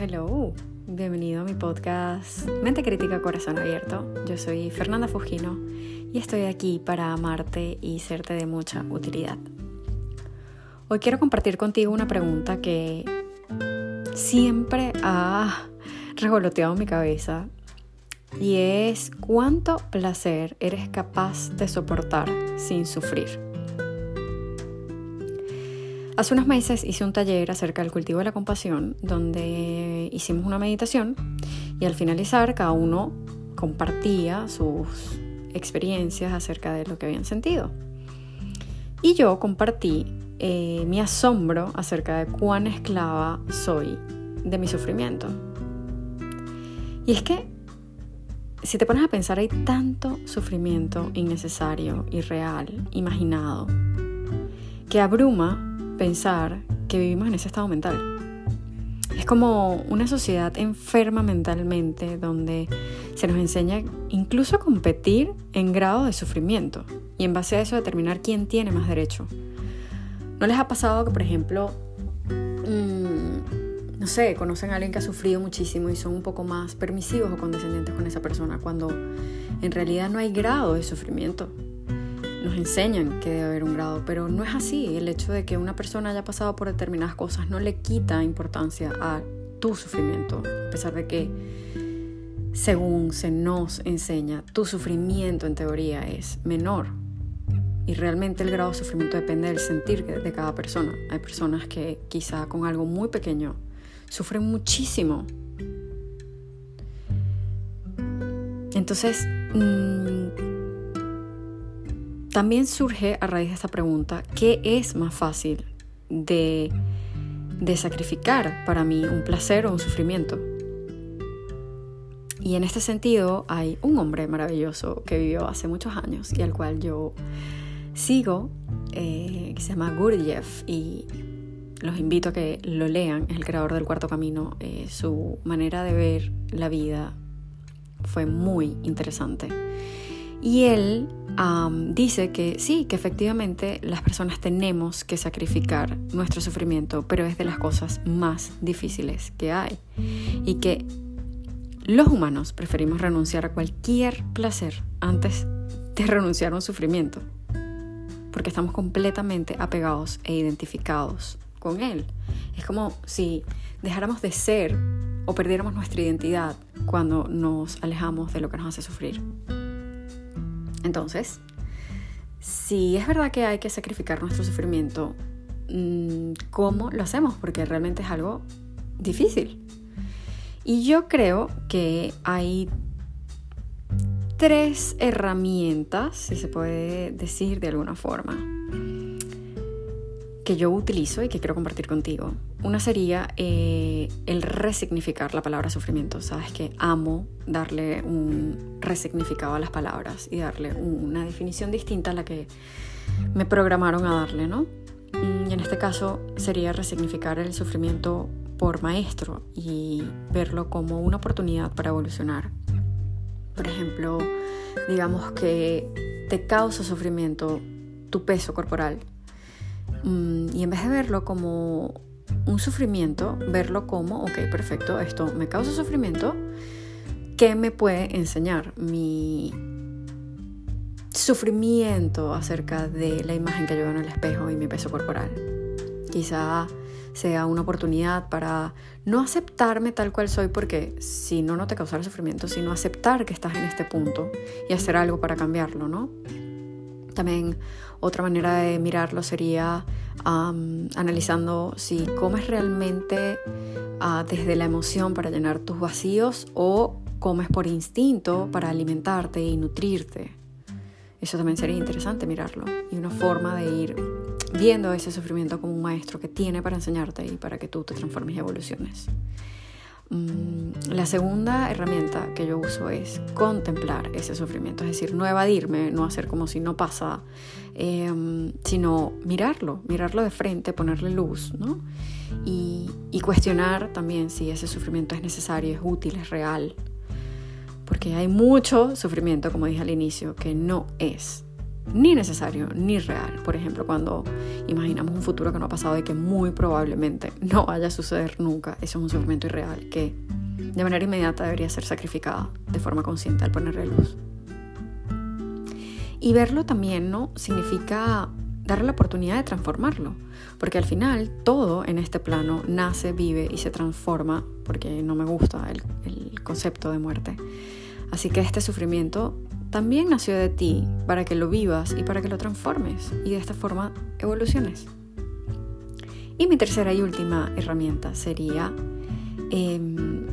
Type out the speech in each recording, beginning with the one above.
hello. Bienvenido a mi podcast Mente Crítica Corazón Abierto. Yo soy Fernanda Fujino y estoy aquí para amarte y serte de mucha utilidad. Hoy quiero compartir contigo una pregunta que siempre ha revoloteado mi cabeza y es ¿cuánto placer eres capaz de soportar sin sufrir? Hace unos meses hice un taller acerca del cultivo de la compasión donde hicimos una meditación y al finalizar cada uno compartía sus experiencias acerca de lo que habían sentido. Y yo compartí eh, mi asombro acerca de cuán esclava soy de mi sufrimiento. Y es que si te pones a pensar hay tanto sufrimiento innecesario, irreal, imaginado, que abruma pensar que vivimos en ese estado mental. Como una sociedad enferma mentalmente donde se nos enseña incluso a competir en grado de sufrimiento y en base a eso determinar quién tiene más derecho. ¿No les ha pasado que, por ejemplo, mm, no sé, conocen a alguien que ha sufrido muchísimo y son un poco más permisivos o condescendientes con esa persona cuando en realidad no hay grado de sufrimiento? Nos enseñan que debe haber un grado, pero no es así. El hecho de que una persona haya pasado por determinadas cosas no le quita importancia a tu sufrimiento, a pesar de que, según se nos enseña, tu sufrimiento en teoría es menor. Y realmente el grado de sufrimiento depende del sentir de cada persona. Hay personas que quizá con algo muy pequeño sufren muchísimo. Entonces, mmm, también surge a raíz de esta pregunta, ¿qué es más fácil de, de sacrificar para mí un placer o un sufrimiento? Y en este sentido hay un hombre maravilloso que vivió hace muchos años y al cual yo sigo, eh, que se llama Gurdjieff y los invito a que lo lean, es el creador del cuarto camino, eh, su manera de ver la vida fue muy interesante. Y él dice que sí, que efectivamente las personas tenemos que sacrificar nuestro sufrimiento, pero es de las cosas más difíciles que hay. Y que los humanos preferimos renunciar a cualquier placer antes de renunciar a un sufrimiento, porque estamos completamente apegados e identificados con él. Es como si dejáramos de ser o perdiéramos nuestra identidad cuando nos alejamos de lo que nos hace sufrir. Entonces, si es verdad que hay que sacrificar nuestro sufrimiento, mm, ¿cómo lo hacemos? Porque realmente es algo difícil. Y yo creo que hay tres herramientas, si se puede decir de alguna forma, que yo utilizo y que quiero compartir contigo. Una sería eh, el resignificar la palabra sufrimiento. Sabes que amo darle un resignificado a las palabras y darle una definición distinta a la que me programaron a darle, ¿no? Y en este caso sería resignificar el sufrimiento por maestro y verlo como una oportunidad para evolucionar. Por ejemplo, digamos que te causa sufrimiento tu peso corporal y en vez de verlo como un sufrimiento, verlo como, ok, perfecto, esto me causa sufrimiento, ¿qué me puede enseñar mi sufrimiento acerca de la imagen que yo veo en el espejo y mi peso corporal? Quizá sea una oportunidad para no aceptarme tal cual soy, porque si no, no te causará sufrimiento, sino aceptar que estás en este punto y hacer algo para cambiarlo, ¿no? También otra manera de mirarlo sería analizando si comes realmente ah, desde la emoción para llenar tus vacíos o comes por instinto para alimentarte y nutrirte. Eso también sería interesante mirarlo y una forma de ir viendo ese sufrimiento como un maestro que tiene para enseñarte y para que tú te transformes y evoluciones. Mm, la segunda herramienta que yo uso es contemplar ese sufrimiento, es decir, no evadirme, no hacer como si no pasa, em, sino mirarlo, mirarlo de frente, ponerle luz, ¿no? Y, y cuestionar también si ese sufrimiento es necesario, es útil, es real. Porque hay mucho sufrimiento, como dije al inicio, que no es ni necesario ni real. Por ejemplo, cuando imaginamos un futuro que no ha pasado y que muy probablemente no vaya a suceder nunca, eso es un sufrimiento irreal que de manera inmediata debería ser sacrificada de forma consciente al ponerle luz. Y verlo también, ¿no? Significa darle la oportunidad de transformarlo, porque al final todo en este plano nace, vive y se transforma, porque no me gusta el, el concepto de muerte. Así que este sufrimiento también nació de ti para que lo vivas y para que lo transformes y de esta forma evoluciones. Y mi tercera y última herramienta sería, em,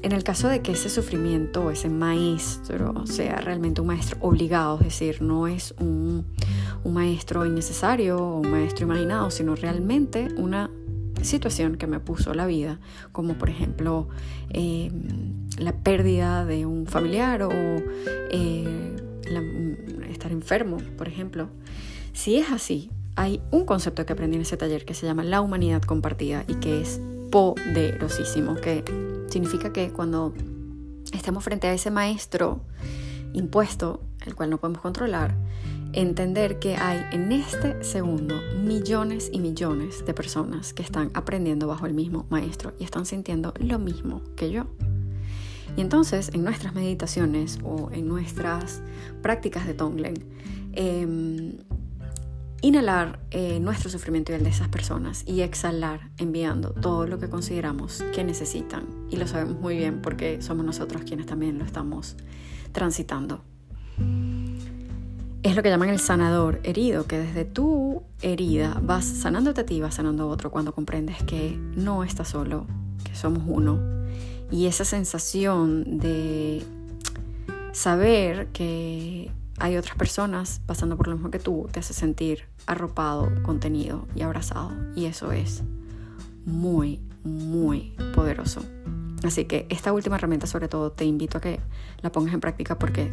en el caso de que ese sufrimiento o ese maestro sea realmente un maestro obligado, es decir, no es un, un maestro innecesario o un maestro imaginado, sino realmente una situación que me puso la vida, como por ejemplo em, la pérdida de un familiar o eh, estar enfermo, por ejemplo. Si es así, hay un concepto que aprendí en ese taller que se llama la humanidad compartida y que es poderosísimo, que significa que cuando estemos frente a ese maestro impuesto, el cual no podemos controlar, entender que hay en este segundo millones y millones de personas que están aprendiendo bajo el mismo maestro y están sintiendo lo mismo que yo. Y entonces en nuestras meditaciones o en nuestras prácticas de Tonglen, em, inhalar eh, nuestro sufrimiento y el de esas personas y exhalar enviando todo lo que consideramos que necesitan. Y lo sabemos muy bien porque somos nosotros quienes también lo estamos transitando es lo que llaman el sanador herido, que desde tu herida vas sanándote a ti, vas sanando a otro cuando comprendes que no estás solo, que somos uno. Y esa sensación de saber que hay otras personas pasando por lo mismo que tú te hace sentir arropado, contenido y abrazado. Y eso es muy, muy poderoso. Así que esta última herramienta sobre todo te invito a que la pongas en práctica porque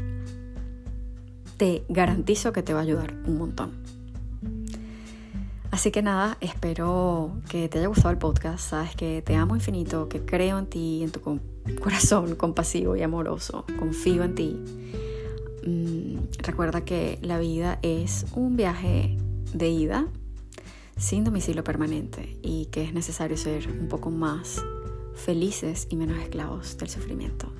te garantizo que te va a ayudar un montón. Así que nada, espero que te haya gustado el podcast. Sabes que te amo infinito, que creo en ti, en tu corazón compasivo y amoroso. Confío en ti. Mm, recuerda que la vida es un viaje de ida sin domicilio permanente y que es necesario ser un poco más felices y menos esclavos del sufrimiento.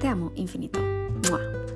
Te amo infinito. ¡Mua!